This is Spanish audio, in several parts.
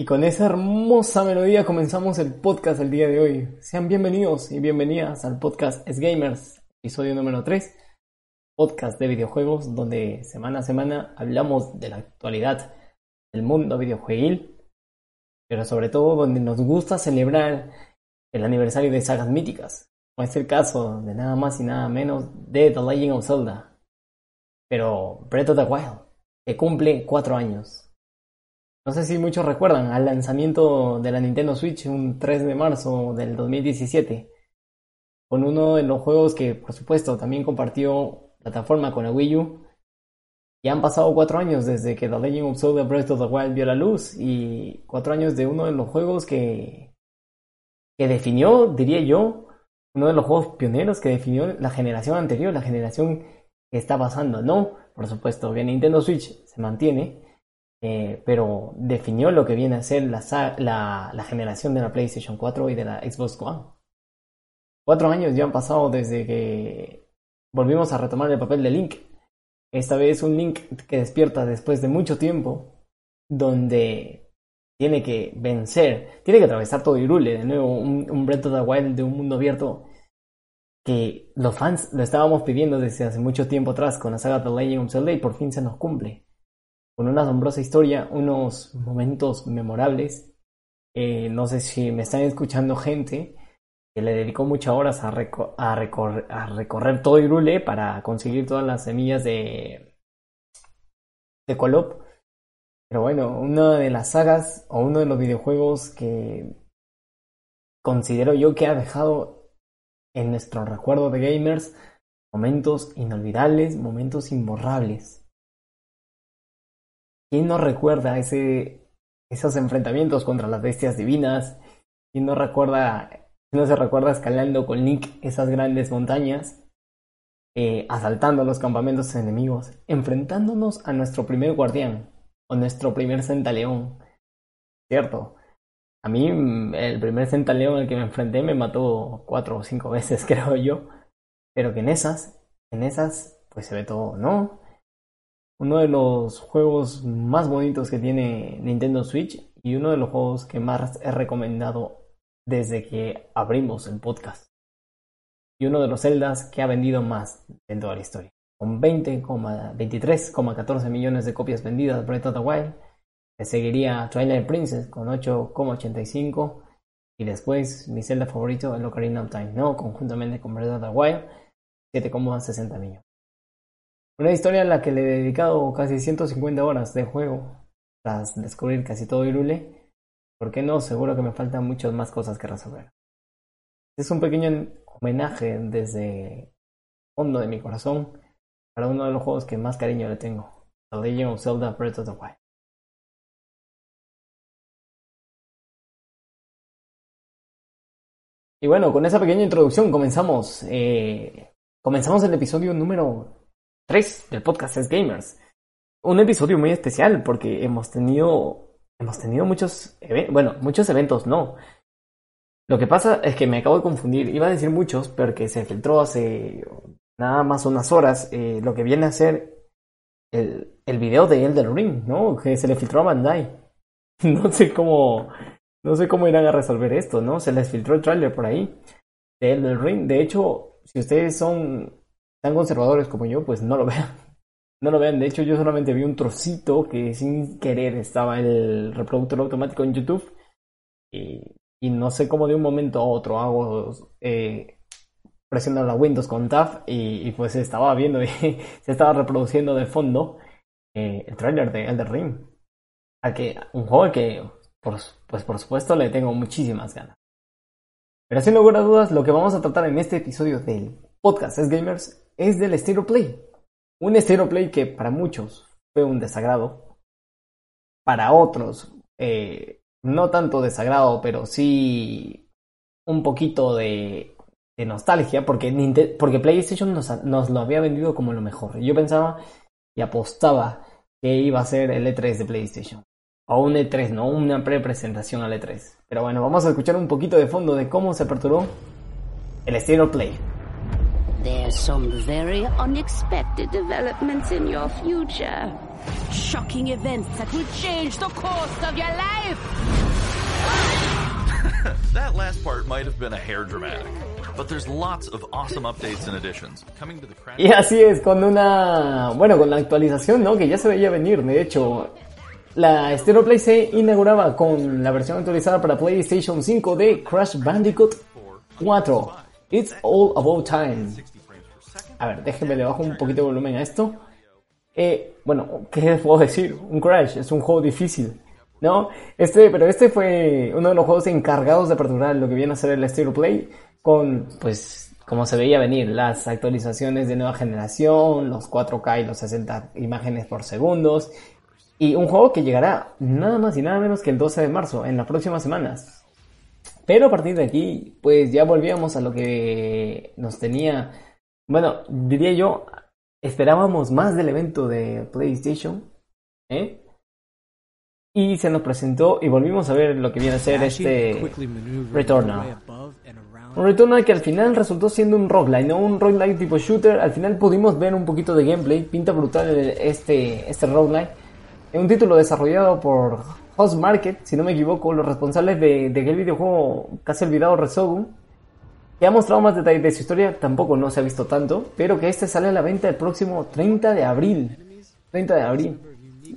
Y con esa hermosa melodía comenzamos el podcast del día de hoy. Sean bienvenidos y bienvenidas al podcast Es Gamers, episodio número 3, podcast de videojuegos donde semana a semana hablamos de la actualidad del mundo videojueguil, pero sobre todo donde nos gusta celebrar el aniversario de sagas míticas, como es el caso de nada más y nada menos de The Legend of Zelda, pero Breath of the Wild, que cumple 4 años. No sé si muchos recuerdan al lanzamiento de la Nintendo Switch un 3 de marzo del 2017, con uno de los juegos que por supuesto también compartió plataforma con la Wii U. Ya han pasado cuatro años desde que The Legend of Zelda Breath of the Wild vio la luz y cuatro años de uno de los juegos que, que definió, diría yo, uno de los juegos pioneros que definió la generación anterior, la generación que está pasando. No, por supuesto, que Nintendo Switch se mantiene, eh, pero definió lo que viene a ser la, la, la, generación de la PlayStation 4 y de la Xbox One. Cuatro años ya han pasado desde que volvimos a retomar el papel de Link. Esta vez un Link que despierta después de mucho tiempo, donde tiene que vencer, tiene que atravesar todo Irule, de nuevo un, un Breath of the Wild de un mundo abierto que los fans lo estábamos pidiendo desde hace mucho tiempo atrás con la saga The Legend of Zelda y por fin se nos cumple con una asombrosa historia, unos momentos memorables. Eh, no sé si me están escuchando gente que le dedicó muchas horas a, recorrer todo Irule para conseguir todas las semillas de, de Colop. Pero bueno, una de las sagas o uno de los videojuegos que considero yo que ha dejado en nuestro recuerdo de gamers momentos inolvidables, momentos imborrables. ¿Quién no recuerda esos enfrentamientos contra las bestias divinas? ¿Quién no recuerda, no se recuerda escalando con Link esas grandes montañas? Eh, asaltando los campamentos enemigos, enfrentándonos a nuestro primer guardián o nuestro primer centaleón. Cierto, a mí mm, el primer centaleón al que me enfrenté me mató cuatro o cinco veces, creo yo. Pero que en esas, en esas, pues se ve todo, ¿no? Uno de los juegos más bonitos que tiene Nintendo Switch y uno de los juegos que más he recomendado desde que abrimos el podcast. Y uno de los Zeldas que ha vendido más en toda la historia. Con 23,14 millones de copias vendidas Breath of the Wild. Le seguiría Twilight Princess con 8,85. Y después mi Zelda favorito, el Ocarina of Time, ¿no? Conjuntamente con Breath of the Wild, 7,60 millones. Una historia en la que le he dedicado casi 150 horas de juego tras descubrir casi todo Irule. ¿Por qué no? Seguro que me faltan muchas más cosas que resolver. Es un pequeño homenaje desde el fondo de mi corazón para uno de los juegos que más cariño le tengo, The Legend of Zelda Breath of the Wild. Y bueno, con esa pequeña introducción comenzamos. Eh, comenzamos el episodio número 3 del podcast Es Gamers. Un episodio muy especial porque hemos tenido, hemos tenido muchos, eventos, bueno, muchos eventos no. Lo que pasa es que me acabo de confundir, iba a decir muchos, pero que se filtró hace nada más unas horas eh, lo que viene a ser el, el video de Elder Ring, ¿no? Que se le filtró a Bandai. No sé cómo, no sé cómo irán a resolver esto, ¿no? Se les filtró el trailer por ahí de Elder Ring. De hecho, si ustedes son tan conservadores como yo, pues no lo vean. No lo vean. De hecho, yo solamente vi un trocito que sin querer estaba el reproductor automático en YouTube. Y, no sé cómo de un momento a otro hago eh, presionando la Windows con Tab y, y, pues estaba viendo y se estaba reproduciendo de fondo eh, el trailer de Elder Ring. A que, un juego que, por, pues por supuesto, le tengo muchísimas ganas. Pero sin lugar a dudas, lo que vamos a tratar en este episodio del podcast es Gamers es del Stereo Play. Un Stereo Play que para muchos fue un desagrado. Para otros, eh, no tanto desagrado, pero sí un poquito de, de nostalgia, porque, porque PlayStation nos, nos, lo había vendido como lo mejor. Yo pensaba y apostaba que iba a ser el E3 de PlayStation. O un E3, no una pre-presentación al E3. Pero bueno, vamos a escuchar un poquito de fondo de cómo se aperturó el Stereo Play. There's some very unexpected developments in your future. Shocking events that will change the course of your life. that last part might have been a hair dramatic, but there's lots of awesome updates and additions coming to the Crash. Y así es, con una, bueno, con la actualización, ¿no? Que ya se veía venir, de hecho, la Stereo Play se inauguraba con la versión actualizada para PlayStation 5 de Crash Bandicoot 4. It's all about time. A ver, déjenme le bajo un poquito de volumen a esto. Eh, bueno, ¿qué les puedo decir? Un Crash es un juego difícil. ¿No? Este, pero este fue uno de los juegos encargados de aperturar lo que viene a ser el Stereo Play con, pues, como se veía venir, las actualizaciones de nueva generación, los 4K y los 60 imágenes por segundos, y un juego que llegará nada más y nada menos que el 12 de marzo, en las próximas semanas. Pero a partir de aquí, pues ya volvíamos a lo que nos tenía, bueno, diría yo, esperábamos más del evento de PlayStation, ¿eh? Y se nos presentó y volvimos a ver lo que viene a ser este Returnal. Un Returnal que al final resultó siendo un roguelike, no un roguelike tipo shooter. Al final pudimos ver un poquito de gameplay, pinta brutal este, este roguelike. Es un título desarrollado por Host Market, si no me equivoco, los responsables de, aquel videojuego casi olvidado Resogun. Que ha mostrado más detalles de su historia, tampoco no se ha visto tanto, pero que este sale a la venta el próximo 30 de abril. 30 de abril.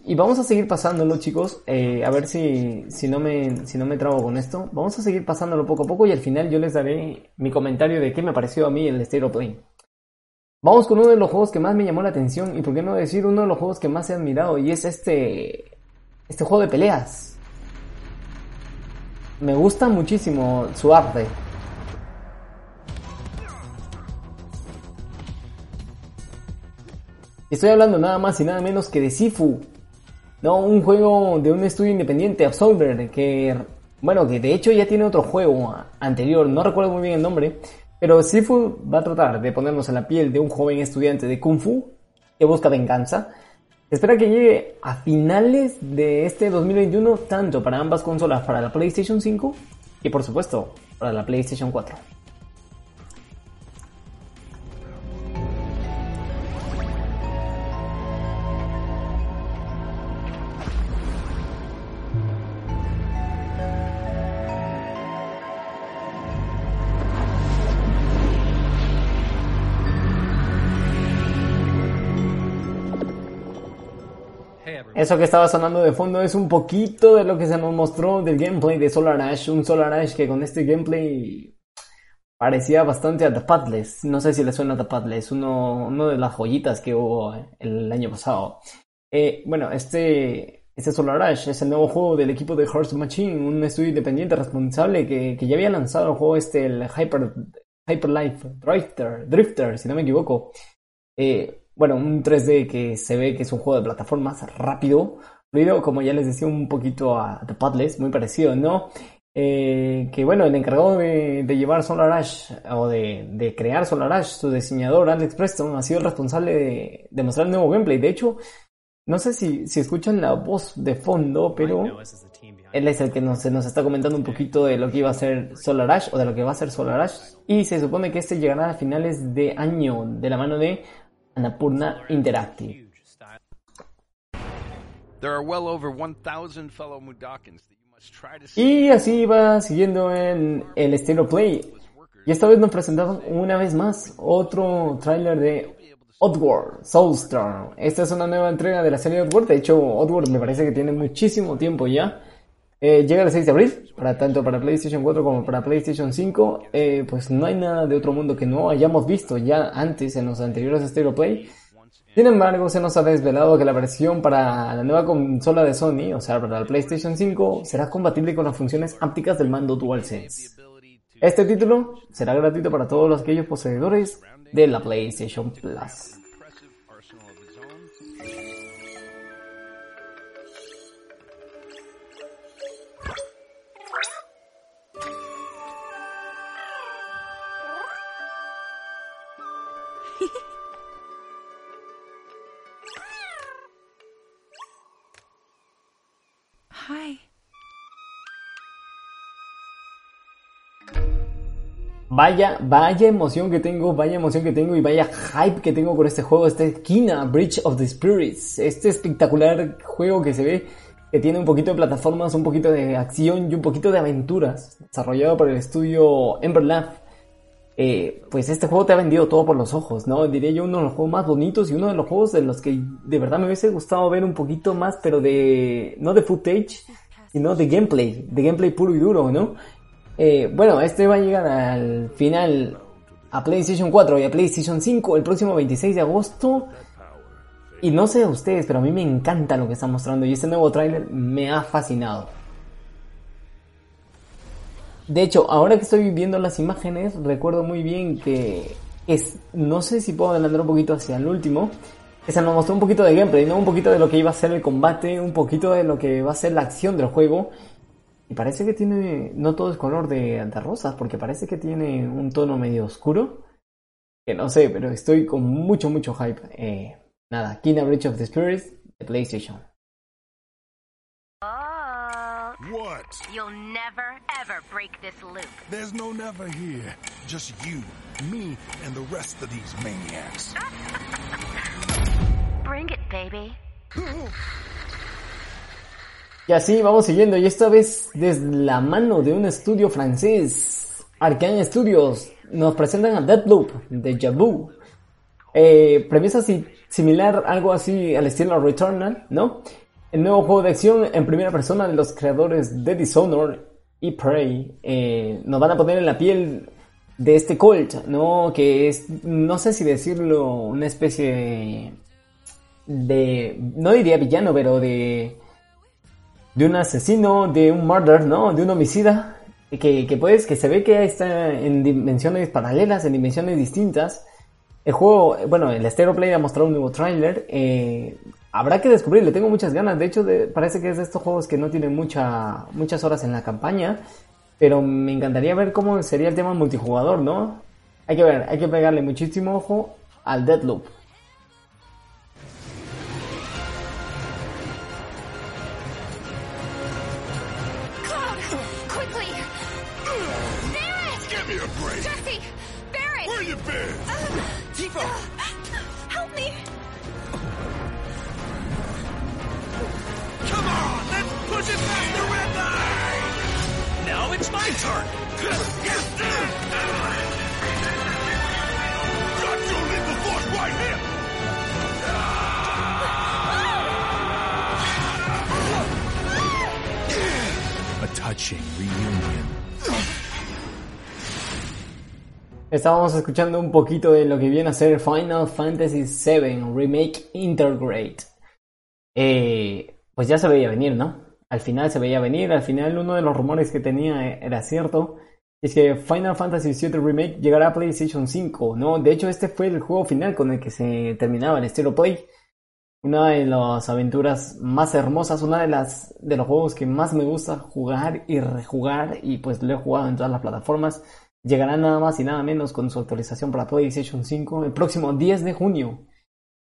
Y vamos a seguir pasándolo, chicos. Eh, a ver si, si, no me, si no me trago con esto. Vamos a seguir pasándolo poco a poco y al final yo les daré mi comentario de qué me pareció a mí el Stereo Play. Vamos con uno de los juegos que más me llamó la atención y por qué no decir uno de los juegos que más he admirado y es este, este juego de peleas. Me gusta muchísimo su arte. Estoy hablando nada más y nada menos que de Sifu. No, un juego de un estudio independiente, Absolver, que, bueno, que de hecho ya tiene otro juego anterior, no recuerdo muy bien el nombre, pero Sifu va a tratar de ponernos en la piel de un joven estudiante de Kung Fu que busca venganza. Espera que llegue a finales de este 2021, tanto para ambas consolas, para la PlayStation 5 y por supuesto para la PlayStation 4. Eso que estaba sonando de fondo es un poquito de lo que se nos mostró del gameplay de Solar Ash. Un Solar Ash que con este gameplay parecía bastante a The. No sé si le suena a The uno, de las joyitas que hubo el año pasado. Eh, bueno, este, este Solar Ash es el nuevo juego del equipo de Horse Machine, un estudio independiente responsable que, que ya había lanzado el juego este, el Hyper, Hyper Life Drifter, Drifter, si no me equivoco. Eh, bueno, un 3D que se ve que es un juego de plataformas rápido, fluido, como ya les decía un poquito a The Padless, muy parecido, ¿no? Eh, que bueno, el encargado de, llevar Solar Ash o de, crear Solar Ash, su diseñador Alex Preston, ha sido el responsable de, mostrar el nuevo gameplay. De hecho, no sé si, si escuchan la voz de fondo, pero él es el que nos, nos está comentando un poquito de lo que iba a ser Solar Ash o de lo que va a ser Solar Ash. Y se supone que este llegará a finales de año de la mano de Annapurna Interactive. Y así va siguiendo en el estilo Play. Y esta vez nos presentaron una vez más otro tráiler de Oddworld Soulstorm. Esta es una nueva entrega de la serie Oddworld. De hecho, Oddworld me parece que tiene muchísimo tiempo ya. Eh, llega el 6 de abril, para tanto para PlayStation 4 como para PlayStation 5. Eh, pues no hay nada de otro mundo que no hayamos visto ya antes en los anteriores Stereo Play. Sin embargo, se nos ha desvelado que la versión para la nueva consola de Sony, o sea, para la PlayStation 5, será compatible con las funciones ápticas del mando DualSense. Este título será gratuito para todos aquellos poseedores de la PlayStation Plus. Vaya, vaya emoción que tengo, vaya emoción que tengo y vaya hype que tengo con este juego, este Kina Bridge of the Spirits, este espectacular juego que se ve que tiene un poquito de plataformas, un poquito de acción y un poquito de aventuras, desarrollado por el estudio Ember Lab. Eh, pues este juego te ha vendido todo por los ojos, ¿no? Diría yo uno de los juegos más bonitos y uno de los juegos de los que de verdad me hubiese gustado ver un poquito más, pero de, no de footage, sino de gameplay, de gameplay puro y duro, ¿no? Eh, bueno, este va a llegar al final a PlayStation 4 y a PlayStation 5 el próximo 26 de agosto. Y no sé a ustedes, pero a mí me encanta lo que está mostrando y este nuevo tráiler me ha fascinado. De hecho, ahora que estoy viendo las imágenes, recuerdo muy bien que es, no sé si puedo adelantar un poquito hacia el último, que se nos mostró un poquito de gameplay, ¿no? Un poquito de lo que iba a ser el combate, un poquito de lo que va a ser la acción del juego. Y parece que tiene, no todo es color de, de rosas, porque parece que tiene un tono medio oscuro. Que no sé, pero estoy con mucho, mucho hype. Eh, nada, Kina Bridge of the Spirits de PlayStation. Oh, What? you'll never ever break this loop. There's no never here. Just you, me, and the rest of these maniacs. Bring it, baby. Y así vamos siguiendo, y esta vez desde la mano de un estudio francés, Arkane Studios, nos presentan a Deadloop de Jabu. Eh, premisa si- similar, algo así al estilo Returnal, ¿no? El nuevo juego de acción en primera persona de los creadores de Dishonored y Prey eh, nos van a poner en la piel de este Colt, ¿no? Que es, no sé si decirlo, una especie de no diría villano, pero de de un asesino, de un murder, ¿no? De un homicida, que, que pues, que se ve que está en dimensiones paralelas, en dimensiones distintas. El juego, bueno, el Stereo Play ha mostrado un nuevo tráiler. eh, habrá que descubrir, le tengo muchas ganas. De hecho, parece que es de estos juegos que no tienen mucha, muchas horas en la campaña. Pero me encantaría ver cómo sería el tema multijugador, ¿no? Hay que ver, hay que pegarle muchísimo ojo al Deadloop. Estábamos escuchando un poquito de lo que viene a ser Final Fantasy VII Remake Integrate. Eh, pues ya se veía venir, ¿no? Al final se veía venir, al final uno de los rumores que tenía era cierto. Es que Final Fantasy VII Remake llegará a PlayStation 5, ¿no? De hecho, este fue el juego final con el que se terminaba el estilo Play. Una de las aventuras más hermosas, una de las de los juegos que más me gusta jugar y rejugar y pues lo he jugado en todas las plataformas. Llegará nada más y nada menos con su actualización para PlayStation 5 el próximo 10 de junio.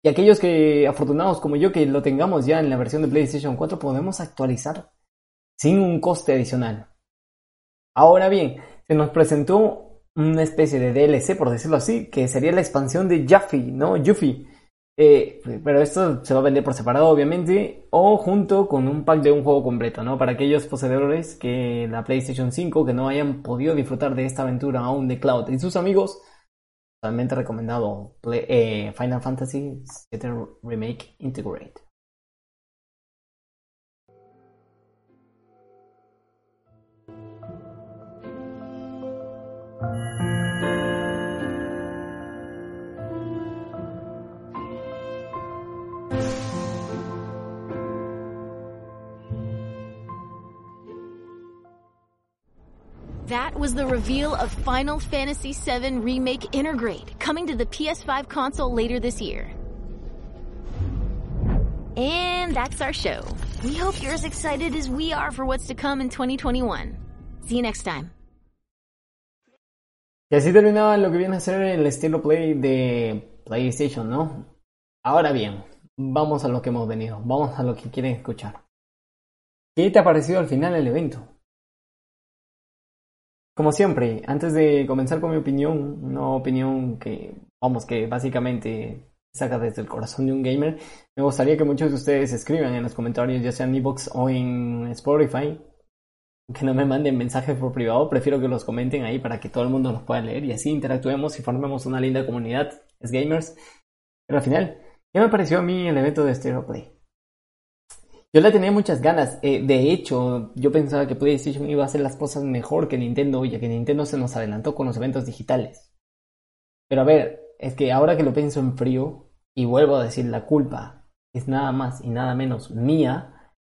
Y aquellos que afortunados como yo que lo tengamos ya en la versión de PlayStation 4 podemos actualizar sin un coste adicional. Ahora bien, se nos presentó una especie de DLC, por decirlo así, que sería la expansión de Yuffie, ¿no? Yuffie. Eh, pero esto se va a vender por separado, obviamente, o junto con un pack de un juego completo, ¿no? Para aquellos poseedores que la PlayStation 5 que no hayan podido disfrutar de esta aventura aún de Cloud y sus amigos, totalmente recomendado eh, Final Fantasy VII Remake Integrate. Was the reveal of Final Fantasy VII Remake Intergrade, coming to the PS5 console later this year. And that's our show. We hope you're as excited as we are for what's to come in 2021. See you next time. Y así terminaba lo que viene a ser el estilo play de PlayStation, ¿no? Ahora bien, vamos a lo que hemos venido, vamos a lo que quieren escuchar. ¿Qué te ha parecido al final el evento? Como siempre, antes de comenzar con mi opinión, una opinión que, vamos, que básicamente saca desde el corazón de un gamer, me gustaría que muchos de ustedes escriban en los comentarios, ya sea en Evox o en Spotify, que no me manden mensajes por privado, prefiero que los comenten ahí para que todo el mundo los pueda leer y así interactuemos y formemos una linda comunidad, es gamers. Pero al final, ¿qué me pareció a mí el evento de Stereo Play? Yo le tenía muchas ganas. Eh, de hecho, yo pensaba que PlayStation iba a hacer las cosas mejor que Nintendo, ya que Nintendo se nos adelantó con los eventos digitales. Pero a ver, es que ahora que lo pienso en frío, y vuelvo a decir, la culpa es nada más y nada menos mía,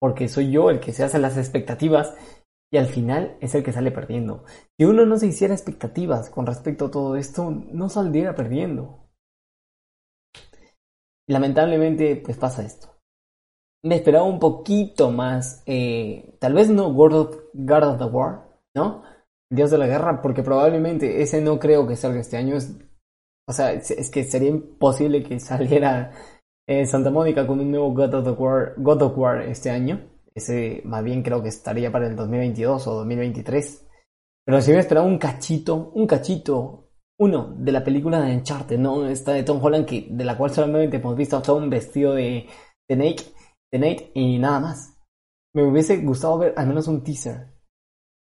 porque soy yo el que se hace las expectativas y al final es el que sale perdiendo. Si uno no se hiciera expectativas con respecto a todo esto, no saldría perdiendo. Lamentablemente, pues pasa esto me esperaba un poquito más, eh, tal vez no God of, the War, ¿no? Dios de la Guerra, porque probablemente ese no creo que salga este año. Es, o sea, es, que sería imposible que saliera eh, Santa Mónica con un nuevo God of, the War, God of War este año. Ese más bien creo que estaría para el 2022 o 2023. Pero si me esperaba un cachito, un cachito, uno, de la película de Uncharted, ¿no? Esta de Tom Holland, que, de la cual solamente hemos visto todo un vestido de, de de Nate y nada más. Me hubiese gustado ver al menos un teaser.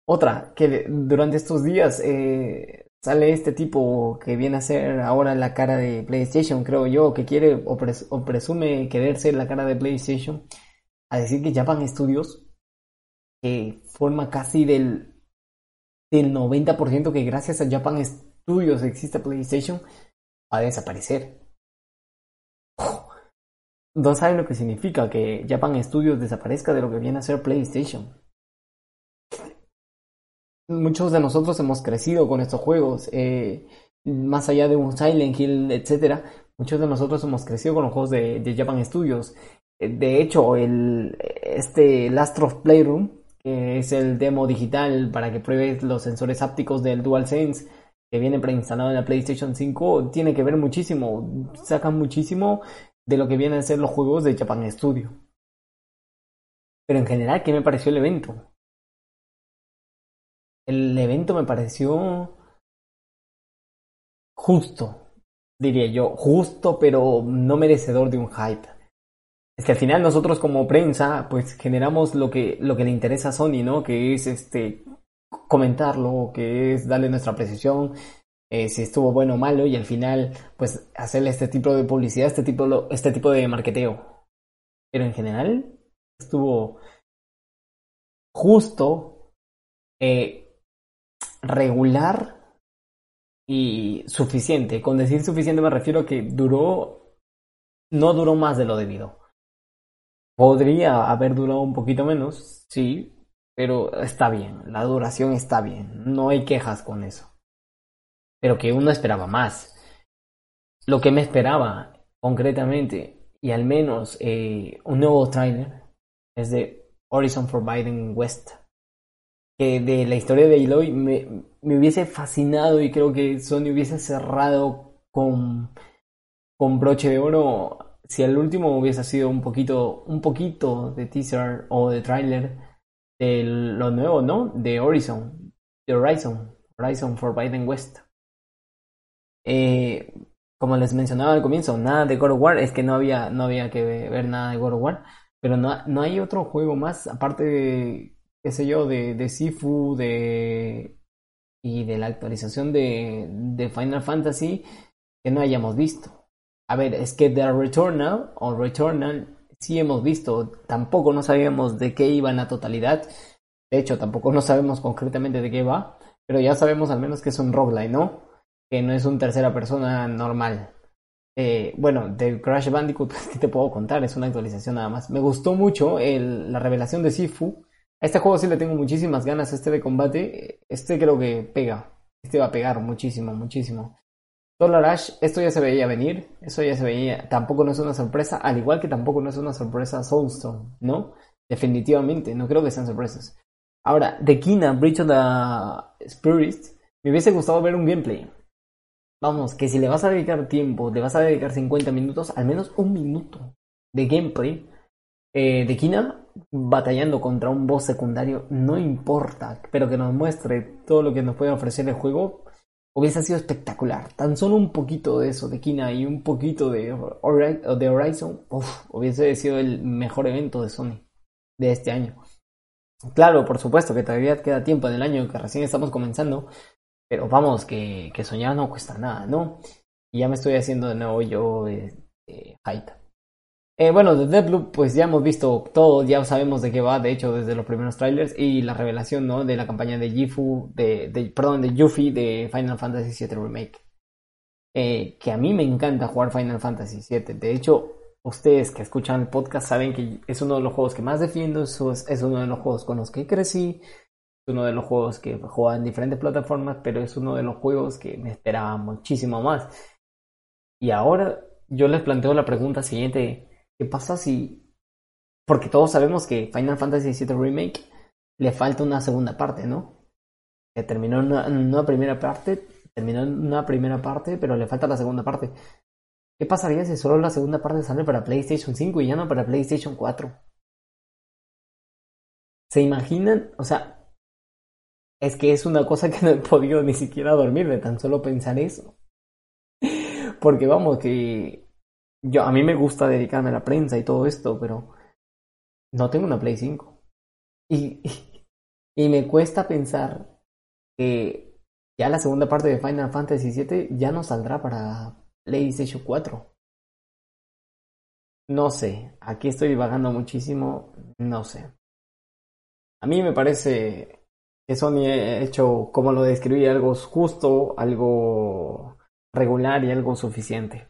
Otra, que durante estos días eh, sale este tipo que viene a ser ahora la cara de PlayStation, creo yo, que quiere o, presume querer ser la cara de PlayStation, a decir que Japan Studios, que forma casi del, del 90% que gracias a Japan Studios existe PlayStation, va a desaparecer no saben lo que significa que Japan Studios desaparezca de lo que viene a ser PlayStation. Muchos de nosotros hemos crecido con estos juegos, eh, más allá de un Silent Hill, etc. Muchos de nosotros hemos crecido con los juegos de, Japan Studios. Eh, de hecho, el, este Last of Playroom, que es el demo digital para que pruebes los sensores ápticos del DualSense, que viene preinstalado en la PlayStation 5, tiene que ver muchísimo. Sacan muchísimo de lo que vienen a ser los juegos de Japan Studio. Pero en general, ¿qué me pareció el evento? El evento me pareció justo, diría yo, justo pero no merecedor de un hype. Es que al final nosotros como prensa pues generamos lo que, lo que le interesa a Sony, ¿no? Que es este comentarlo, que es darle nuestra apreciación, eh, si estuvo bueno o malo y al final pues hacerle este tipo de publicidad, este tipo, este tipo de marketeo. Pero en general estuvo justo, eh, regular y suficiente. Con decir suficiente me refiero a que duró, no duró más de lo debido. Podría haber durado un poquito menos, sí, pero está bien, la duración está bien, no hay quejas con eso pero que uno esperaba más. Lo que me esperaba concretamente, y al menos eh, un nuevo trailer, es de Horizon Forbidden West. Que de la historia de Aloy me, me hubiese fascinado y creo que Sony hubiese cerrado con, con broche de oro si el último hubiese sido un poquito, un poquito de teaser o de trailer de lo nuevo, ¿no? De Horizon, de Horizon, Horizon Forbidden West. Eh, como les mencionaba al comienzo, nada de God of War, es que no había, no había que ver nada de God of War, pero no, no hay otro juego más, aparte de, qué sé yo, de, de Sifu, de, y de la actualización de, de Final Fantasy que no hayamos visto. A ver, es que The Returnal o Returnal sí hemos visto, tampoco no sabíamos de qué iba en la totalidad, de hecho tampoco no sabemos concretamente de qué va, pero ya sabemos al menos que es un roguelike, ¿no? Que no es un tercera persona normal. Eh, bueno, de Crash Bandicoot, ¿qué te puedo contar? Es una actualización nada más. Me gustó mucho la revelación de Sifu. A este juego sí le tengo muchísimas ganas, este de combate. Este creo que pega. Este va a pegar muchísimo, muchísimo. Solar Ash, esto ya se veía venir, eso ya se veía, tampoco no es una sorpresa, al igual que tampoco no es una sorpresa Soulstone, ¿no? Definitivamente, no creo que sean sorpresas. Ahora, de Kina, Bridge of the Spirit, me hubiese gustado ver un gameplay. Vamos, que si le vas a dedicar tiempo, le vas a dedicar 50 minutos, al menos un minuto de gameplay eh, de Kina, batallando contra un boss secundario, no importa, pero que nos muestre todo lo que nos puede ofrecer el juego, hubiese sido espectacular. Tan solo un poquito de eso, de Kina y un poquito de, de Horizon, uf, hubiese sido el mejor evento de Sony de este año. Claro, por supuesto que todavía queda tiempo en el año que recién estamos comenzando, pero vamos, que, que soñar no cuesta nada, ¿no? Y ya me estoy haciendo de nuevo yo eh, eh. Eh, bueno, de Deadloop, pues ya hemos visto todo, ya sabemos de qué va, de hecho, desde los primeros trailers y la revelación, ¿no? De la campaña de Gifu, de, perdón, de Yuffie de Final Fantasy VII Remake. Eh, que a mí me encanta jugar Final Fantasy VII. De hecho, ustedes que escuchan el podcast saben que es uno de los juegos que más defiendo, es, uno de los juegos con los que crecí, uno de los juegos que juega en diferentes plataformas, pero es uno de los juegos que me esperaba muchísimo más. Y ahora yo les planteo la pregunta siguiente. ¿Qué pasa si... Porque todos sabemos que Final Fantasy VII Remake le falta una segunda parte, ¿no? Que terminó una, una primera parte, terminó una primera parte, pero le falta la segunda parte. ¿Qué pasaría si solo la segunda parte sale para PlayStation 5 y ya no para PlayStation 4? ¿Se imaginan? O sea, es que es una cosa que no he podido ni siquiera dormir de tan solo pensar eso. Porque vamos, que yo a mí me gusta dedicarme a la prensa y todo esto, pero no tengo una Play 5. Y, y me cuesta pensar que ya la segunda parte de Final Fantasy VII ya no saldrá para PlayStation 4. No sé, aquí estoy divagando muchísimo, no sé. A mí me parece que Sony ha hecho, como lo describí, algo justo, algo regular y algo suficiente.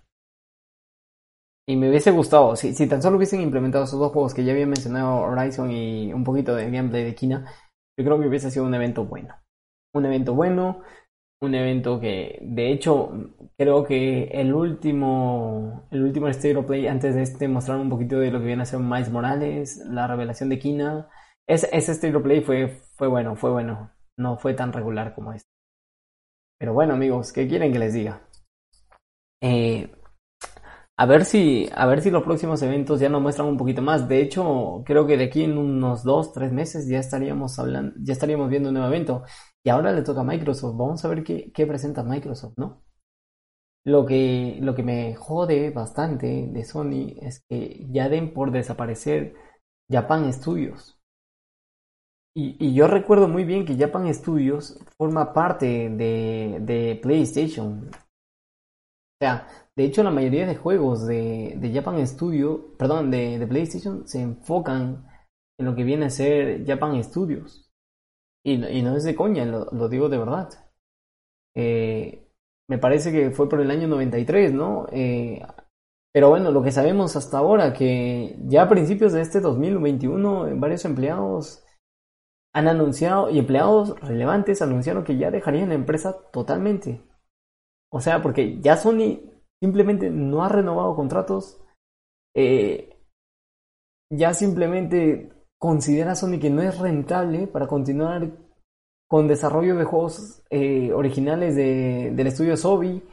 Y me hubiese gustado, si, si tan solo hubiesen implementado esos dos juegos que ya había mencionado, Horizon y un poquito de gameplay de Kina, yo creo que hubiese sido un evento bueno. Un evento bueno, un evento que, de hecho, creo que el último, el último State of Play antes de este mostraron un poquito de lo que viene a ser Miles Morales, la revelación de Kina. Ese, ese Play fue, fue bueno, fue bueno. No fue tan regular como este. Pero bueno, amigos, ¿qué quieren que les diga? Eh, a ver si, a ver si los próximos eventos ya nos muestran un poquito más. De hecho, creo que de aquí en unos dos, tres meses ya estaríamos hablando, ya estaríamos viendo un nuevo evento. Y ahora le toca a Microsoft. Vamos a ver qué, qué presenta Microsoft, ¿no? Lo que, lo que me jode bastante de Sony es que ya den por desaparecer Japan Studios. Y, y yo recuerdo muy bien que Japan Studios forma parte de, de PlayStation. O sea, de hecho la mayoría de juegos de, de Japan Studio, perdón, de, de PlayStation se enfocan en lo que viene a ser Japan Studios. Y, y no es de coña, lo, digo de verdad. Eh, me parece que fue por el año 93, ¿no? Eh, pero bueno, lo que sabemos hasta ahora, que ya a principios de este 2021, varios empleados han anunciado, y empleados relevantes anunciaron que ya dejarían la empresa totalmente. O sea, porque ya Sony simplemente no ha renovado contratos. Eh, ya simplemente considera Sony que no es rentable para continuar con desarrollo de juegos eh, originales de, del estudio Sobi.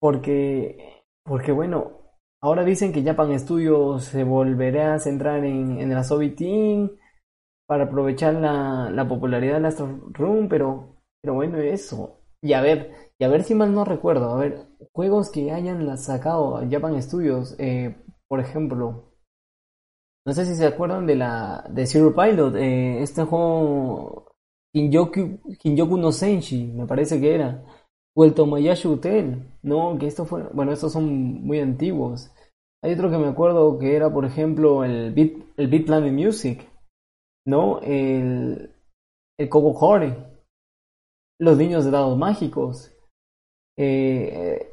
Porque, porque bueno, ahora dicen que Japan Studios se volverá a centrar en, en el Asobi Team para aprovechar la, la popularidad de Astro Room, pero, pero bueno, eso. Y a ver, y a ver si mal no recuerdo, a ver, juegos que hayan sacado Japan Studios, eh, por ejemplo, no sé si se acuerdan de la de Zero Pilot, eh, este juego Kinyoku no Senshi, me parece que era, o el Tomoyashi Hotel, no, que esto fue, bueno, estos son muy antiguos. Hay otro que me acuerdo que era, por ejemplo, el Beat, el Beat Planet Music, ¿no? El, el Coco los niños de dados mágicos. Eh,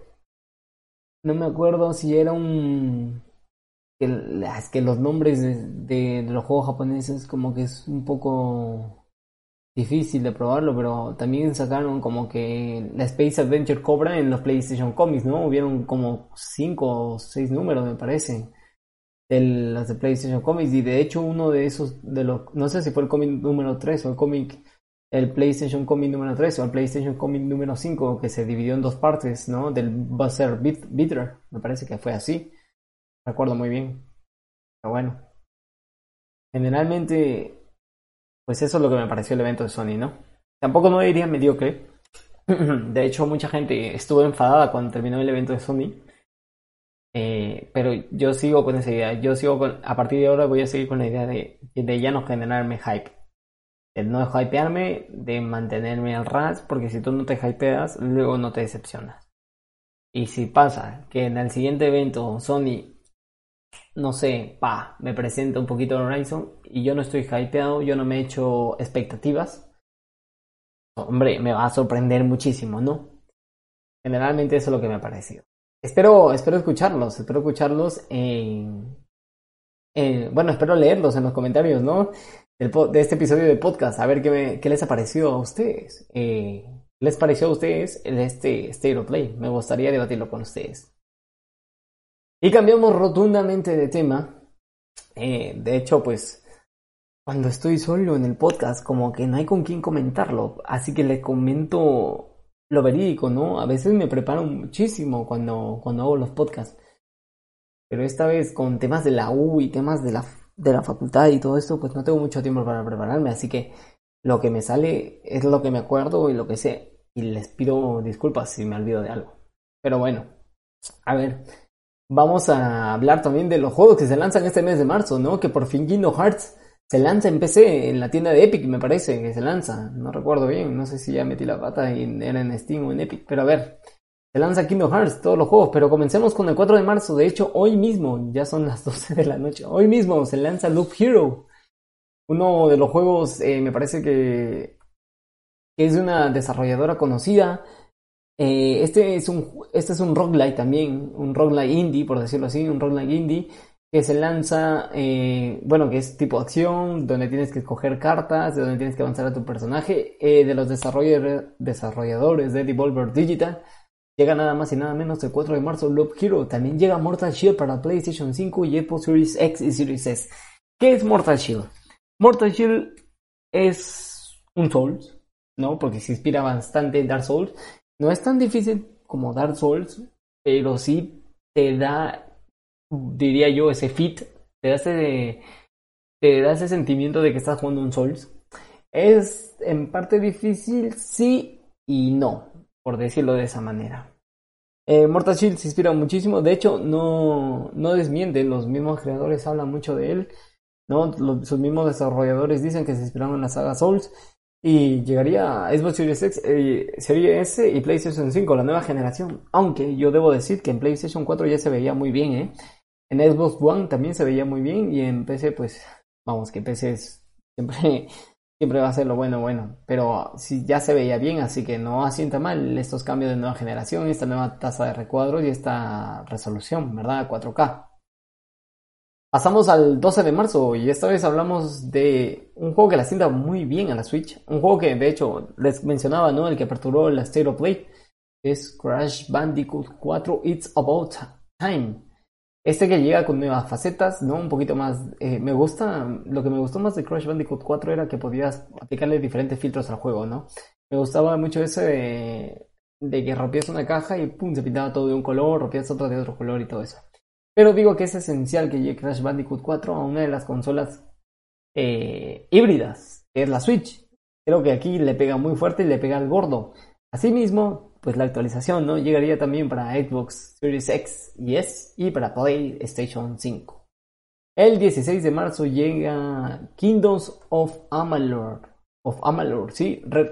no me acuerdo si era un... que- los nombres de los juegos japoneses como que es un poco difícil de probarlo, pero también sacaron como que la Space Adventure Cobra en los PlayStation Comics, ¿no? Hubieron como cinco o seis números, me parece, de las de PlayStation Comics, y de hecho uno de esos, de los, no sé si fue el cómic número 3 o el cómic el PlayStation Comic número 3 o el PlayStation Comic número 5 que se dividió en dos partes, ¿no? Del Buzzer Beat- Beater, me parece que fue así. Recuerdo muy bien. Pero bueno. generalmente, pues eso es lo que me pareció el evento de Sony, ¿no? Tampoco no diría mediocre. De hecho, mucha gente estuvo enfadada cuando terminó el evento de Sony. Eh, pero yo sigo con esa idea. Yo sigo con, a partir de ahora voy a seguir con la idea de, ya no generarme hype. De no hypearme, de mantenerme al ras, porque si tú no te hypeas, luego no te decepcionas. Y si pasa que en el siguiente evento Sony, no sé, pa, me presenta un poquito Horizon y yo no estoy hypeado, yo no me he hecho expectativas, hombre, me va a sorprender muchísimo, ¿no? Generalmente eso es lo que me ha parecido. Espero, espero escucharlos, espero escucharlos en, en bueno, espero leerlos en los comentarios, ¿no? de este episodio de podcast, a ver qué, me, qué les ha parecido a ustedes. Eh, ¿Qué les pareció a ustedes este State of Play? Me gustaría debatirlo con ustedes. Y cambiamos rotundamente de tema. Eh, de hecho, pues, cuando estoy solo en el podcast, como que no hay con quién comentarlo. Así que les comento lo verídico, ¿no? A veces me preparo muchísimo cuando, cuando hago los podcasts. Pero esta vez con temas de la U y temas de la de la facultad y todo esto, pues no tengo mucho tiempo para prepararme, así que lo que me sale es lo que me acuerdo y lo que sé. Y les pido disculpas si me olvido de algo. Pero bueno, a ver, vamos a hablar también de los juegos que se lanzan este mes de marzo, ¿no? Que por fin Kingdom Hearts se lanza en PC, en la tienda de Epic, me parece que se lanza. No recuerdo bien, no sé si ya metí la pata y era en Steam o en Epic, pero a ver, se lanza Kingdom Hearts, todos los juegos, pero comencemos con el 4 de marzo. De hecho, hoy mismo, ya son las 12 de la noche, hoy mismo se lanza Loop Hero. Uno de los juegos, eh, me parece que, es de una desarrolladora conocida. Eh, este, es un, este es un roguelike también, un roguelike indie, por decirlo así, un roguelike indie que se lanza, eh, bueno, que es tipo acción, donde tienes que escoger cartas, de donde tienes que avanzar a tu personaje, de los desarrolladores de Devolver Digital. Llega nada más y nada menos el 4 de marzo Loop Hero. También llega Mortal Shield para PlayStation 5 y Xbox Series X y Series S. ¿Qué es Mortal Shield? Mortal Shield es un Souls, ¿no? Porque se inspira bastante en Dark Souls. No es tan difícil como Dark Souls, pero sí te da, diría yo, ese fit, te da ese, te da ese sentimiento de que estás jugando un Souls. Es en parte difícil, sí y no por decirlo de esa manera. Eh, Mortal Shield se inspira muchísimo, de hecho no, no desmienten, los mismos creadores hablan mucho de él, ¿no? sus mismos desarrolladores dicen que se inspiraron en la saga Souls y llegaría a Xbox Series X, eh, Series S y PlayStation 5, la nueva generación, aunque yo debo decir que en PlayStation 4 ya se veía muy bien, ¿eh? En Xbox One también se veía muy bien y en PC pues vamos que PC es siempre siempre va a ser lo bueno, bueno. Pero si ya se veía bien, así que no asienta mal estos cambios de nueva generación, esta nueva tasa de recuadros y esta resolución, ¿verdad? 4K. Pasamos al 12 de marzo y esta vez hablamos de un juego que la sienta muy bien a la Switch. Un juego que de hecho les mencionaba, ¿no? El que aperturó la State of Play. Es Crash Bandicoot 4 It's About Time. Este que llega con nuevas facetas, ¿no? Un poquito más... Eh, me gusta... Lo que me gustó más de Crash Bandicoot 4 era que podías aplicarle diferentes filtros al juego, ¿no? Me gustaba mucho ese de, de que rompías una caja y pum, se pintaba todo de un color, rompías otro de otro color y todo eso. Pero digo que es esencial que llegue Crash Bandicoot 4 a una de las consolas eh, híbridas, que es la Switch. Creo que aquí le pega muy fuerte y le pega al gordo. Asimismo, pues la actualización, ¿no? Llegaría también para Xbox Series X y S y para PlayStation 5. El 16 de marzo llega Kingdoms of Amalur. Of Amalur, sí, Red,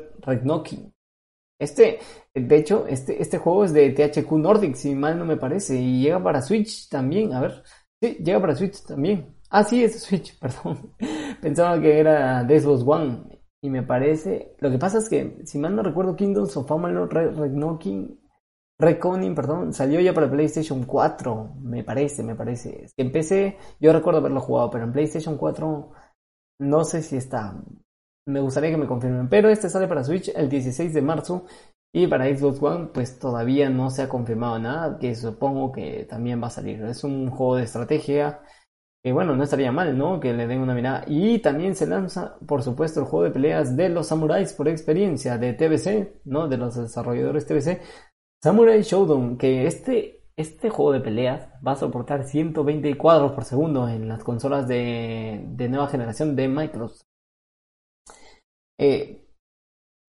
Este, de hecho, este, este juego es de THQ Nordic, si mal no me parece, y llega para Switch también. A ver, sí, llega para Switch también. Ah, sí, es Switch, perdón. Pensaba que era de One. Y me parece. Lo que pasa es que, si mal no recuerdo, Kingdoms of Amalur Reckoning, Reconing, perdón, salió ya para PlayStation 4. Me parece, me parece. PC, yo recuerdo haberlo jugado, pero en PlayStation 4 no sé si está. Me gustaría que me confirmen. Pero este sale para Switch el 16 de marzo. Y para Xbox One, pues todavía no se ha confirmado nada, que supongo que también va a salir. Es un juego de estrategia que bueno, no estaría mal, ¿no? Que le den una mirada. Y también se lanza, por supuesto, el juego de peleas de los samuráis por experiencia de TBC, ¿no? De los desarrolladores TBC. Samurai Showdown, que este este juego de peleas va a soportar 120 cuadros por segundo en las consolas de, nueva generación de Microsoft. Eh,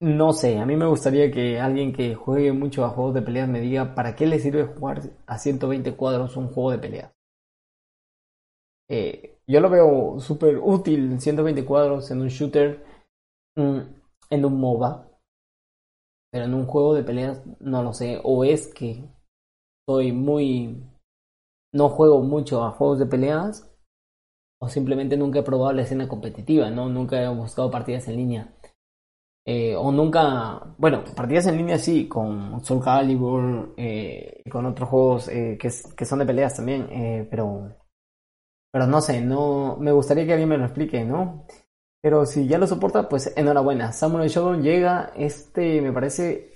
no sé, a mí me gustaría que alguien que juegue mucho a juegos de peleas me diga para qué le sirve jugar a 120 cuadros un juego de peleas. Eh, yo lo veo súper útil 120 cuadros en un shooter, mm, en un MOBA, pero en un juego de peleas no lo sé, o es que soy muy... no juego mucho a juegos de peleas, o simplemente nunca he probado la escena competitiva, ¿no? Nunca he buscado partidas en línea. Eh, o nunca, bueno, partidas en línea sí, con Soul Calibur, eh, con otros juegos eh, que, que, son de peleas también, eh, pero, pero no sé, no, me gustaría que alguien me lo explique, ¿no? Pero si ya lo soporta, pues enhorabuena. Samurai Shodown llega, este, me parece,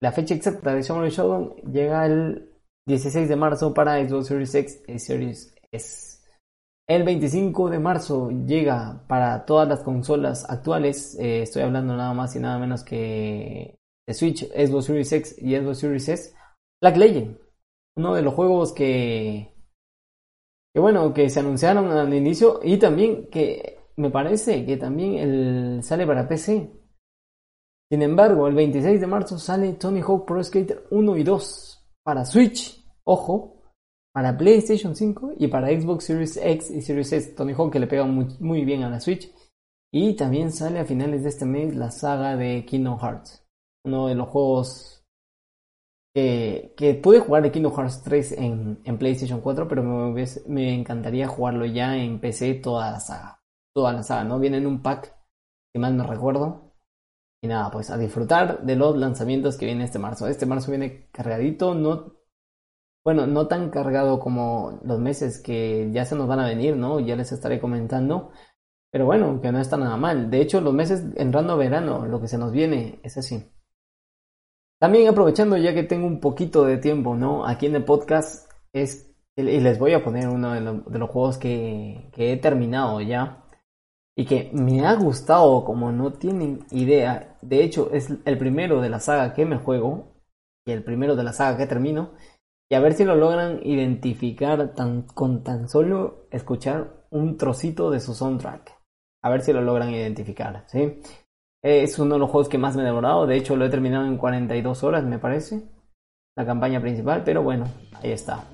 la fecha exacta de Samurai Shodown llega el 16 de marzo para Xbox Series X y Series S. El 25 de marzo llega para todas las consolas actuales. Eh, estoy hablando nada más y nada menos que de Switch, Xbox Series X y Xbox Series S. Black Legend, uno de los juegos que, que bueno, que se anunciaron al inicio y también que me parece que también el, sale para PC. Sin embargo, el 26 de marzo sale Tony Hawk Pro Skater 1 y 2 para Switch. Ojo, para PlayStation 5 y para Xbox Series X y Series S. Tony Hawk que le pega muy, muy, bien a la Switch. Y también sale a finales de este mes la saga de Kingdom Hearts. Uno de los juegos que, pude jugar de Kingdom Hearts 3 en, PlayStation 4, pero me, me, encantaría jugarlo ya en PC toda la saga. Toda la saga, ¿no? Viene en un pack, que mal me recuerdo. Y nada, pues a disfrutar de los lanzamientos que viene este marzo. Este marzo viene cargadito, no bueno, no tan cargado como los meses que ya se nos van a venir, ¿no? Ya les estaré comentando. Pero bueno, que no está nada mal. De hecho, los meses entrando verano, lo que se nos viene es así. También aprovechando ya que tengo un poquito de tiempo, ¿no? Aquí en el podcast es... Y les voy a poner uno de, lo, de los juegos que, que he terminado ya. Y que me ha gustado como no tienen idea. De hecho, es el primero de la saga que me juego. Y el primero de la saga que termino y a ver si lo logran identificar tan, con tan solo escuchar un trocito de su soundtrack. A ver si lo logran identificar, ¿sí? Es uno de los juegos que más me he demorado, de hecho lo he terminado en 42 horas, me parece, la campaña principal, pero bueno, ahí está.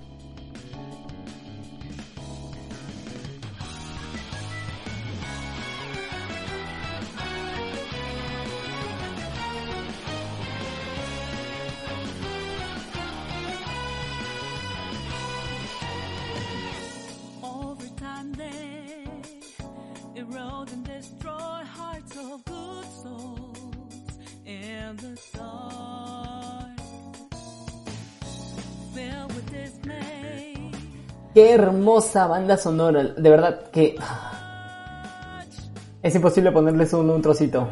Qué hermosa banda sonora. De verdad que... Es imposible ponerles un, un trocito.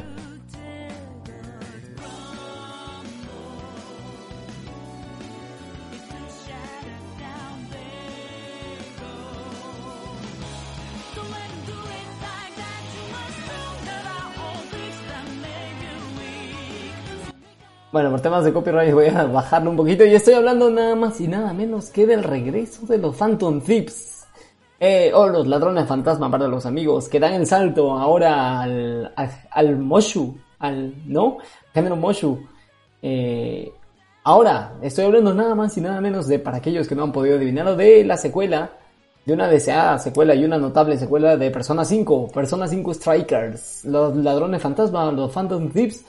Bueno, por temas de copyright voy a bajarlo un poquito y estoy hablando nada más y nada menos que del regreso de los Phantom Thieves. Eh, o los ladrones fantasma para los amigos que dan el salto ahora al, al, al Moshu, al, ¿no? Género Moshu. Eh, ahora, estoy hablando nada más y nada menos de, para aquellos que no han podido adivinarlo, de la secuela, de una deseada secuela y una notable secuela de Persona 5, Persona 5 Strikers, los ladrones fantasma, los Phantom Thieves,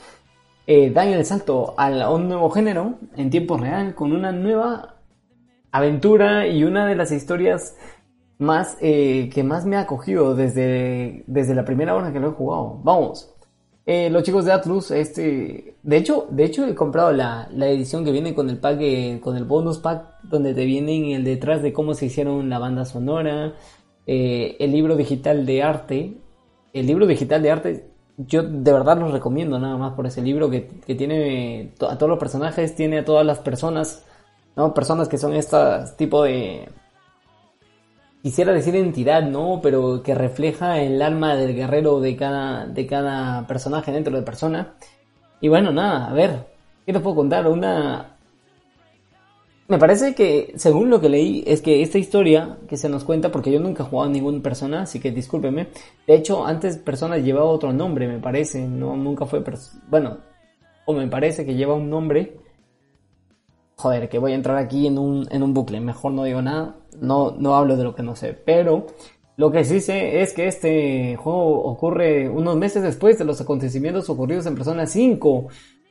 eh, dan el salto a un nuevo género en tiempo real con una nueva aventura y una de las historias más eh, que más me ha acogido desde, desde la primera hora que lo he jugado. Vamos. Eh, los chicos de Atlus, este, de hecho, de hecho he comprado la, la edición que viene con el pack, con el bonus pack, donde te vienen el detrás de cómo se hicieron la banda sonora, eh, el libro digital de arte. El libro digital de arte yo de verdad los recomiendo nada más por ese libro que, que tiene a todos los personajes, tiene a todas las personas, ¿no? Personas que son estas tipo de... Quisiera decir entidad, ¿no? Pero que refleja el alma del guerrero de cada, de cada personaje dentro de persona. Y bueno, nada, a ver, ¿qué te puedo contar? Una... Me parece que, según lo que leí, es que esta historia que se nos cuenta, porque yo nunca he jugado a ninguna persona, así que discúlpeme. De hecho, antes persona llevaba otro nombre, me parece. No, nunca fue. Bueno, o me parece que lleva un nombre. Joder, que voy a entrar aquí en un, en un bucle. Mejor no digo nada. No, no hablo de lo que no sé. Pero lo que sí sé es que este juego ocurre unos meses después de los acontecimientos ocurridos en Persona 5.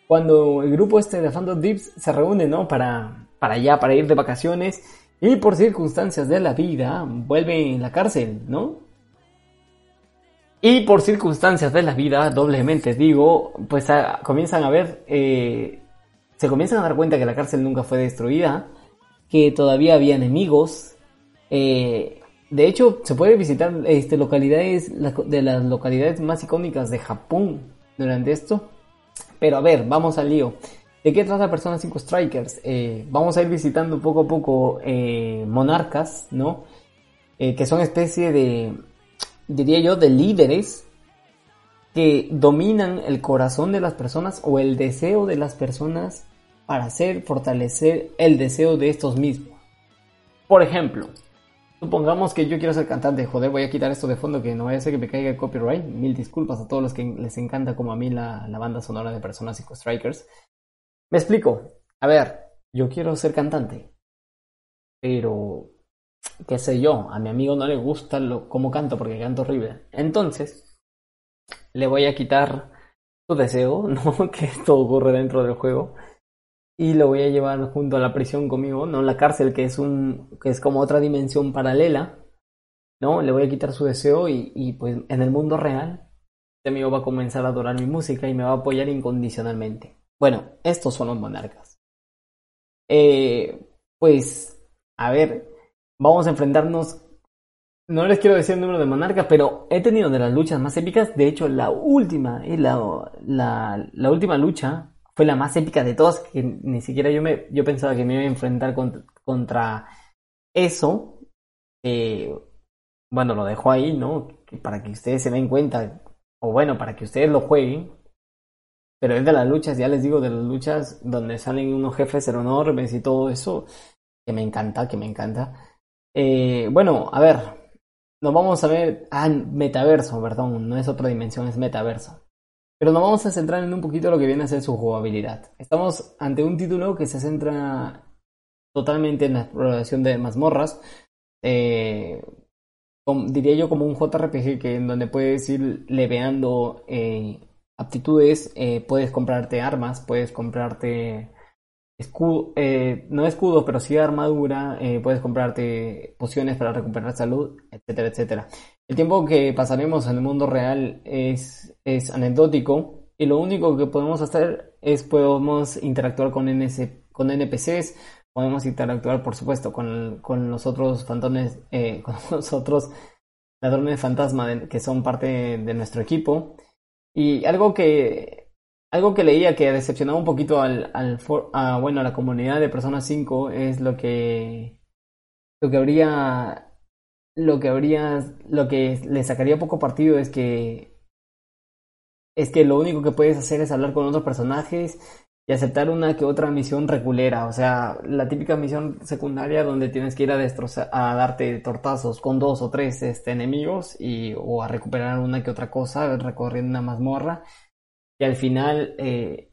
Cuando el grupo este de Phantom Dips se reúne, ¿no? Para, para allá, para ir de vacaciones. Y por circunstancias de la vida, vuelve en la cárcel, ¿no? Y por circunstancias de la vida, doblemente digo, pues comienzan a ver, eh, se comienzan a dar cuenta que la cárcel nunca fue destruida, que todavía había enemigos. Eh, de hecho, se puede visitar este, localidades de las localidades más icónicas de Japón durante esto. Pero a ver, vamos al lío. ¿De qué trata Persona 5 Strikers? Eh, vamos a ir visitando poco a poco monarcas, ¿no? que son especie de diría yo, de líderes que dominan el corazón de las personas o el deseo de las personas para hacer fortalecer el deseo de estos mismos. Por ejemplo, supongamos que yo quiero ser cantante, joder, voy a quitar esto de fondo que no vaya a ser que me caiga el copyright. Mil disculpas a todos los que les encanta como a mí la, la banda sonora de Personas Psycho Strikers. Me explico. A ver, yo quiero ser cantante, pero qué sé yo, a mi amigo no le gusta lo, cómo canto porque canto horrible. Entonces, le voy a quitar su deseo, ¿no? Que esto ocurre dentro del juego. Y lo voy a llevar junto a la prisión conmigo, ¿no? La cárcel, que es un. que es como otra dimensión paralela. ¿No? Le voy a quitar su deseo y, pues en el mundo real, este amigo va a comenzar a adorar mi música y me va a apoyar incondicionalmente. Bueno, estos son los monarcas. Eh, pues, a ver, vamos a enfrentarnos. No les quiero decir el número de monarcas, pero he tenido de las luchas más épicas. De hecho, la última, y la, la, última lucha fue la más épica de todas. Que ni siquiera yo me, yo pensaba que me iba a enfrentar contra, contra eso. Eh, bueno, lo dejo ahí, ¿no? Para que ustedes se den cuenta, o bueno, para que ustedes lo jueguen. Pero es de las luchas, ya les digo, de las luchas donde salen unos jefes enormes y todo eso, que me encanta, que me encanta. Eh, bueno, a ver, nos vamos a ver. Ah, metaverso, perdón, no es otra dimensión, es metaverso. Pero nos vamos a centrar en un poquito lo que viene a ser su jugabilidad. Estamos ante un título que se centra totalmente en la exploración de mazmorras. Eh, diría yo como un JRPG que en donde puedes ir leveando eh, aptitudes, eh, puedes comprarte armas, puedes comprarte escudo, eh, no escudo, pero sí armadura, eh, puedes comprarte pociones para recuperar salud, etcétera, etcétera. El tiempo que pasaremos en el mundo real es, es anecdótico y lo único que podemos hacer es podemos interactuar con, NS, con NPCs, podemos interactuar por supuesto con, con los otros fantones, eh, con los otros ladrones fantasma que son parte de nuestro equipo. Y algo que algo que leía que decepcionaba un poquito al, al a, bueno, a la comunidad de Persona 5 es lo que lo que habría lo que habría lo que le sacaría poco partido es que es que lo único que puedes hacer es hablar con otros personajes y aceptar una que otra misión regulera, o sea, la típica misión secundaria donde tienes que ir a destrozar, a darte tortazos con dos o tres este, enemigos y o a recuperar una que otra cosa recorriendo una mazmorra y al final, eh,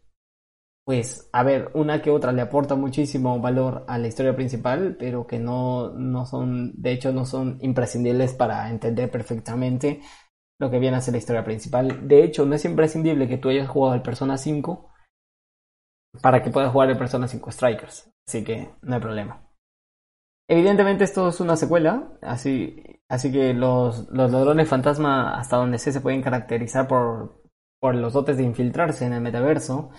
pues, a ver, una que otra le aporta muchísimo valor a la historia principal, pero que no, no son, de hecho, no son imprescindibles para entender perfectamente lo que viene a ser la historia principal. De hecho, no es imprescindible que tú hayas jugado el Persona 5 para que puedas jugar el Persona 5 Strikers. Así que no hay problema. Evidentemente esto es una secuela, así, así que los, los ladrones fantasma hasta donde sé se pueden caracterizar por, por los dotes de infiltrarse en el metaverso,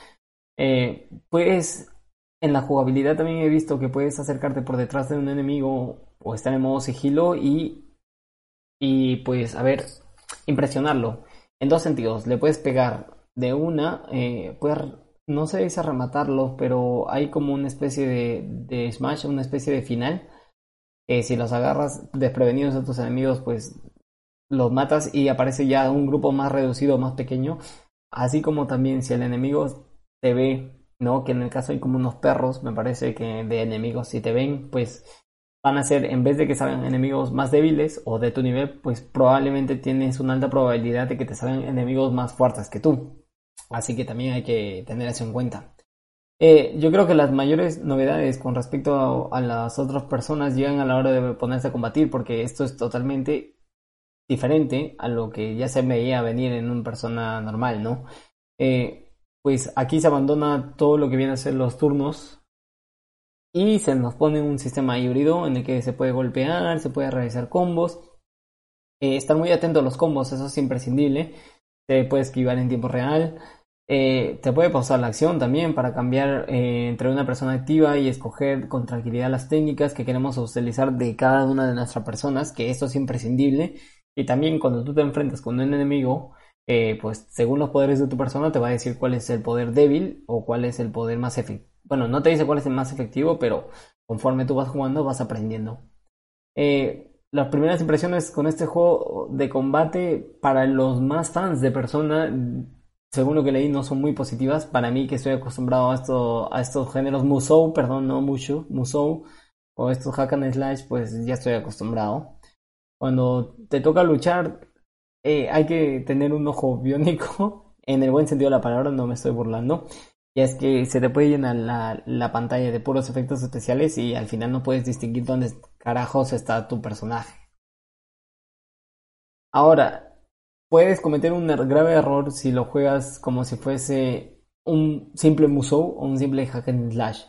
eh, pues en la jugabilidad también he visto que puedes acercarte por detrás de un enemigo o estar en modo sigilo y, y pues, a ver, impresionarlo. En dos sentidos, le puedes pegar de una, eh, no sé si rematarlo, pero hay como una especie de, smash, una especie de final. que si los agarras desprevenidos a tus enemigos, pues los matas y aparece ya un grupo más reducido, más pequeño. Así como también si el enemigo te ve ¿no? Que en el caso hay como unos perros, me parece que de enemigos, si te ven, pues van a ser, en vez de que salgan enemigos más débiles o de tu nivel, pues probablemente tienes una alta probabilidad de que te salgan enemigos más fuertes que tú. Así que también hay que tener eso en cuenta. Eh, yo creo que las mayores novedades con respecto a, las otras personas llegan a la hora de ponerse a combatir, porque esto es totalmente diferente a lo que ya se veía venir en una persona normal, ¿no? Eh, pues aquí se abandona todo lo que viene a ser los turnos y se nos pone un sistema híbrido en el que se puede golpear, se puede realizar combos. Eh, estar muy atento a los combos, eso es imprescindible. Se puede esquivar en tiempo real. Eh, te puede pausar la acción también para cambiar eh, entre una persona activa y escoger con tranquilidad las técnicas que queremos utilizar de cada una de nuestras personas, que esto es imprescindible. Y también cuando tú te enfrentas con un enemigo, eh, pues según los poderes de tu persona te va a decir cuál es el poder débil o cuál es el poder más efectivo. Bueno, no te dice cuál es el más efectivo, pero conforme tú vas jugando vas aprendiendo. Eh, las primeras impresiones con este juego de combate para los más fans de persona, según lo que leí, no son muy positivas. Para mí, que estoy acostumbrado a, esto, a estos géneros Musou, perdón, no mucho, Musou, o estos hack and slash, pues ya estoy acostumbrado. Cuando te toca luchar, eh, hay que tener un ojo biónico, en el buen sentido de la palabra, no me estoy burlando. Y es que se te puede llenar la, la, pantalla de puros efectos especiales y al final no puedes distinguir dónde carajos está tu personaje. Ahora, puedes cometer un er, grave error si lo juegas como si fuese un simple Musou o un simple hack and slash.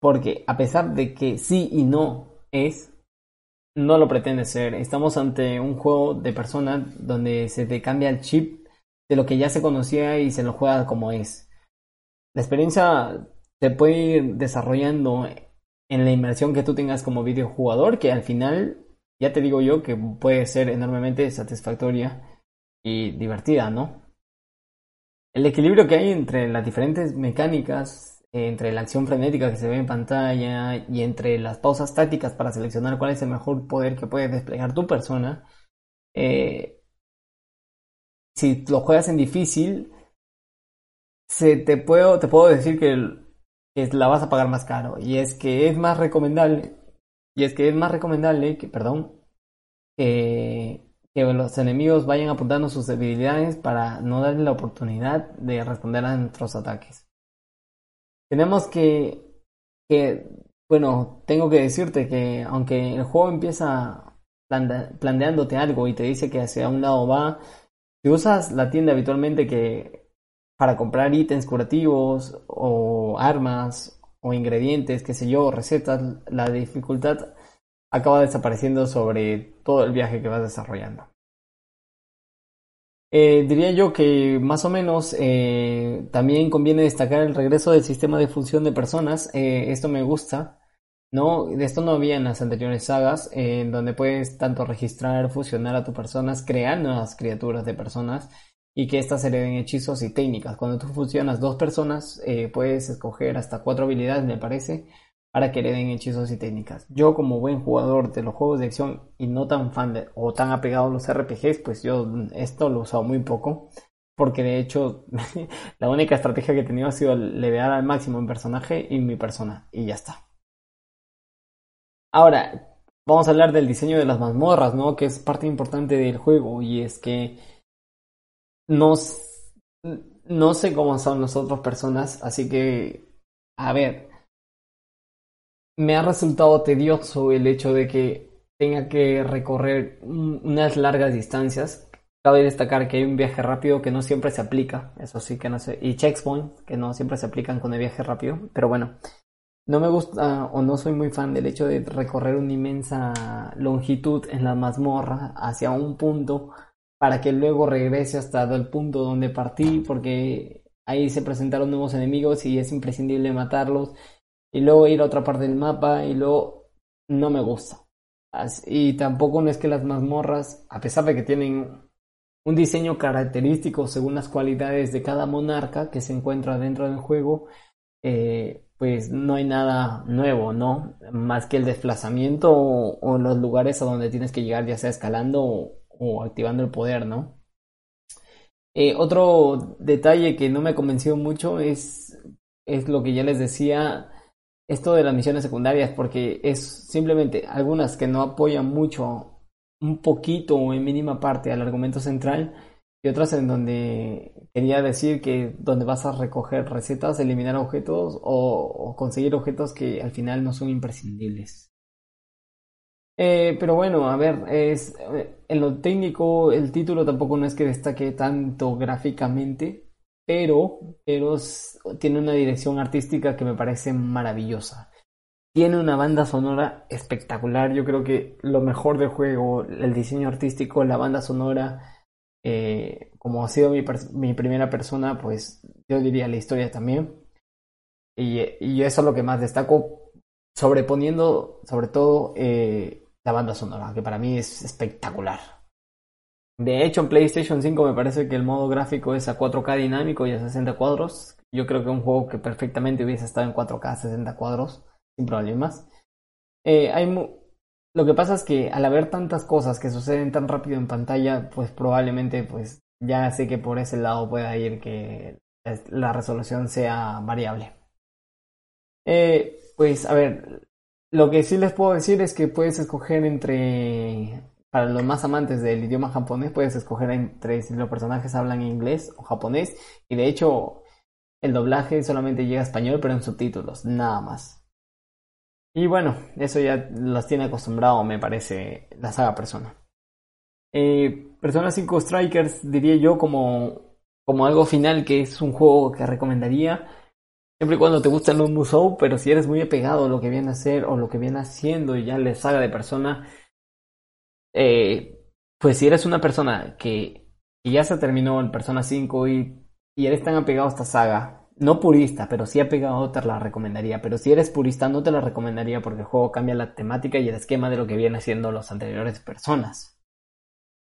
Porque a pesar de que sí y no es, no lo pretende ser. Estamos ante un juego de persona donde se te cambia el chip de lo que ya se conocía y se lo juega como es. La experiencia se puede ir desarrollando en la inmersión que tú tengas como videojugador, que al final, ya te digo yo, que puede ser enormemente satisfactoria y divertida, ¿no? El equilibrio que hay entre las diferentes mecánicas, entre la acción frenética que se ve en pantalla y entre las pausas tácticas para seleccionar cuál es el mejor poder que puede desplegar tu persona, eh, si lo juegas en difícil, se te puedo, te puedo decir que, que, la vas a pagar más caro. Y es que es más recomendable, y es que es más recomendable que, perdón, que, los enemigos vayan apuntando sus debilidades para no darle la oportunidad de responder a nuestros ataques. Tenemos que, que bueno, tengo que decirte que aunque el juego empieza planteándote algo y te dice que hacia un lado va, si usas la tienda habitualmente que para comprar ítems curativos o armas o ingredientes, qué sé yo, recetas, la dificultad acaba desapareciendo sobre todo el viaje que vas desarrollando. Eh, diría yo que más o menos eh, también conviene destacar el regreso del sistema de función de personas. Eh, esto me gusta. No, de esto no había en las anteriores sagas, en donde puedes tanto registrar, fusionar a tus personas, crear nuevas criaturas de personas y que éstas hereden hechizos y técnicas. Cuando tú fusionas dos personas, eh, puedes escoger hasta cuatro habilidades, me parece, para que hereden hechizos y técnicas. Yo, como buen jugador de los juegos de acción y no tan fan de, o tan apegado a los RPGs, pues yo esto lo he usado muy poco. Porque de hecho, la única estrategia que he tenido ha sido levear al máximo en personaje y mi persona. Y ya está. Ahora, vamos a hablar del diseño de las mazmorras, ¿no? Que es parte importante del juego. Y es que no, no sé cómo son las otras personas, así que, a ver, me ha resultado tedioso el hecho de que tenga que recorrer unas largas distancias. Cabe destacar que hay un viaje rápido que no siempre se aplica, eso sí que no sé, y checkpoints que no siempre se aplican con el viaje rápido, pero bueno, no me gusta o no soy muy fan del hecho de recorrer una inmensa longitud en la mazmorra hacia un punto para que luego regrese hasta el punto donde partí, porque ahí se presentaron nuevos enemigos y es imprescindible matarlos, y luego ir a otra parte del mapa, y luego no me gusta. Y tampoco no es que las mazmorras, a pesar de que tienen un diseño característico según las cualidades de cada monarca que se encuentra dentro del juego, eh, pues no hay nada nuevo, ¿no? Más que el desplazamiento o, o, los lugares a donde tienes que llegar, ya sea escalando o, o activando el poder, ¿no? Eh, otro detalle que no me ha convencido mucho es es lo que ya les decía, esto de las misiones secundarias, porque es simplemente algunas que no apoyan mucho, un poquito o en mínima parte al argumento central, y otras en donde quería decir que donde vas a recoger recetas, eliminar objetos o conseguir objetos que al final no son imprescindibles. Eh, pero bueno, a ver, es, en lo técnico el título tampoco no es que destaque tanto gráficamente, pero, pero tiene una dirección artística que me parece maravillosa. Tiene una banda sonora espectacular, yo creo que lo mejor del juego, el diseño artístico, la banda sonora, eh, como ha sido mi, mi, primera persona, pues yo diría la historia también. Y, y, eso es lo que más destaco, sobreponiendo sobre todo eh, la banda sonora, que para mí es espectacular. De hecho, en PlayStation 5 me parece que el modo gráfico es a 4K dinámico y a 60 cuadros. Yo creo que un juego que perfectamente hubiese estado en 4K a 60 cuadros, sin problemas. Eh, hay lo que pasa es que al haber tantas cosas que suceden tan rápido en pantalla, pues probablemente pues ya sé que por ese lado pueda ir que la resolución sea variable. Eh, pues a ver, lo que sí les puedo decir es que puedes escoger entre, para los más amantes del idioma japonés, puedes escoger entre si los personajes hablan inglés o japonés. Y de hecho, el doblaje solamente llega a español, pero en subtítulos, nada más. Y bueno, eso ya las tiene acostumbrado, me parece, la saga Persona. Eh, Persona 5 Strikers diría yo como, como algo final que es un juego que recomendaría. Siempre y cuando te gustan los Musou, pero si eres muy apegado a lo que viene a hacer o lo que viene haciendo y ya le saga de persona, eh, pues si eres una persona que, ya se terminó el Persona 5 y, y eres tan apegado a esta saga, no purista, pero sí apegado te la recomendaría. Pero si eres purista no te la recomendaría porque el juego cambia la temática y el esquema de lo que viene siendo los anteriores personas.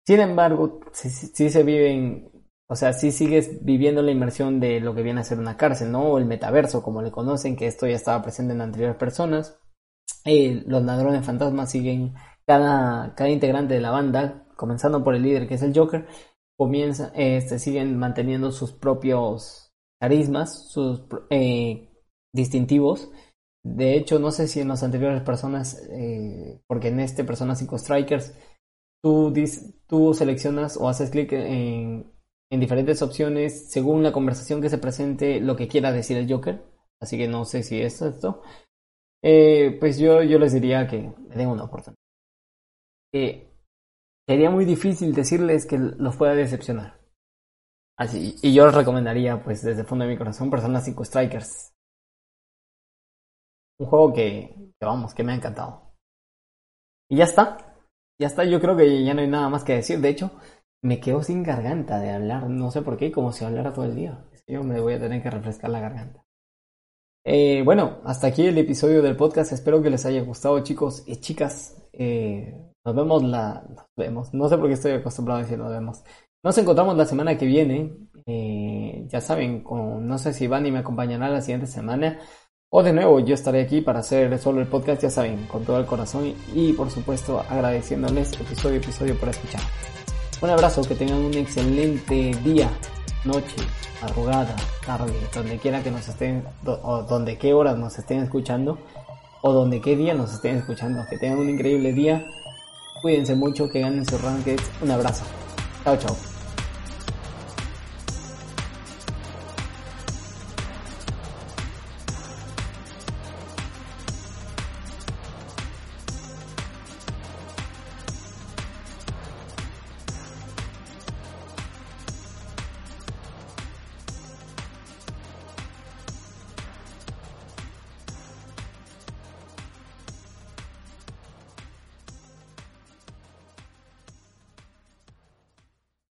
Sin embargo, sí, se viven, o sea, sí sigues viviendo la inmersión de lo que viene a ser una cárcel, ¿no? O el metaverso, como le conocen, que esto ya estaba presente en anteriores personas. Eh, los ladrones fantasmas siguen cada, cada integrante de la banda, comenzando por el líder que es el Joker, comienza, este, siguen manteniendo sus propios carismas, sus eh, distintivos. De hecho, no sé si en las anteriores personas, eh, porque en este Persona 5 Strikers, tú, tú seleccionas o haces clic en, en diferentes opciones según la conversación que se presente, lo que quiera decir el Joker. Así que no sé si es esto. Eh, pues yo, yo les diría que me den una oportunidad. sería muy difícil decirles que los pueda decepcionar. Así, y yo les recomendaría, pues, desde el fondo de mi corazón, Persona 5 Strikers. Un juego que, que, vamos, que me ha encantado. Y ya está. Ya está, yo creo que ya no hay nada más que decir. De hecho, me quedo sin garganta de hablar. No sé por qué, como si hablara todo el día. Yo me voy a tener que refrescar la garganta. Eh, bueno, hasta aquí el episodio del podcast. Espero que les haya gustado, chicos y chicas. Eh, nos vemos la. Nos vemos. No sé por qué estoy acostumbrado a decir nos vemos. Nos encontramos la semana que viene. Eh, ya saben, no sé si Van y me acompañará la siguiente semana. O de nuevo, yo estaré aquí para hacer solo el podcast, ya saben, con todo el corazón y por supuesto agradeciéndoles episodio episodio por escuchar. Un abrazo, que tengan un excelente día, noche, madrugada, tarde, donde quiera que nos estén, o donde qué horas nos estén escuchando, o donde qué día nos estén escuchando. Que tengan un increíble día, cuídense mucho, que ganen sus rankings. Un abrazo. Chao, chao.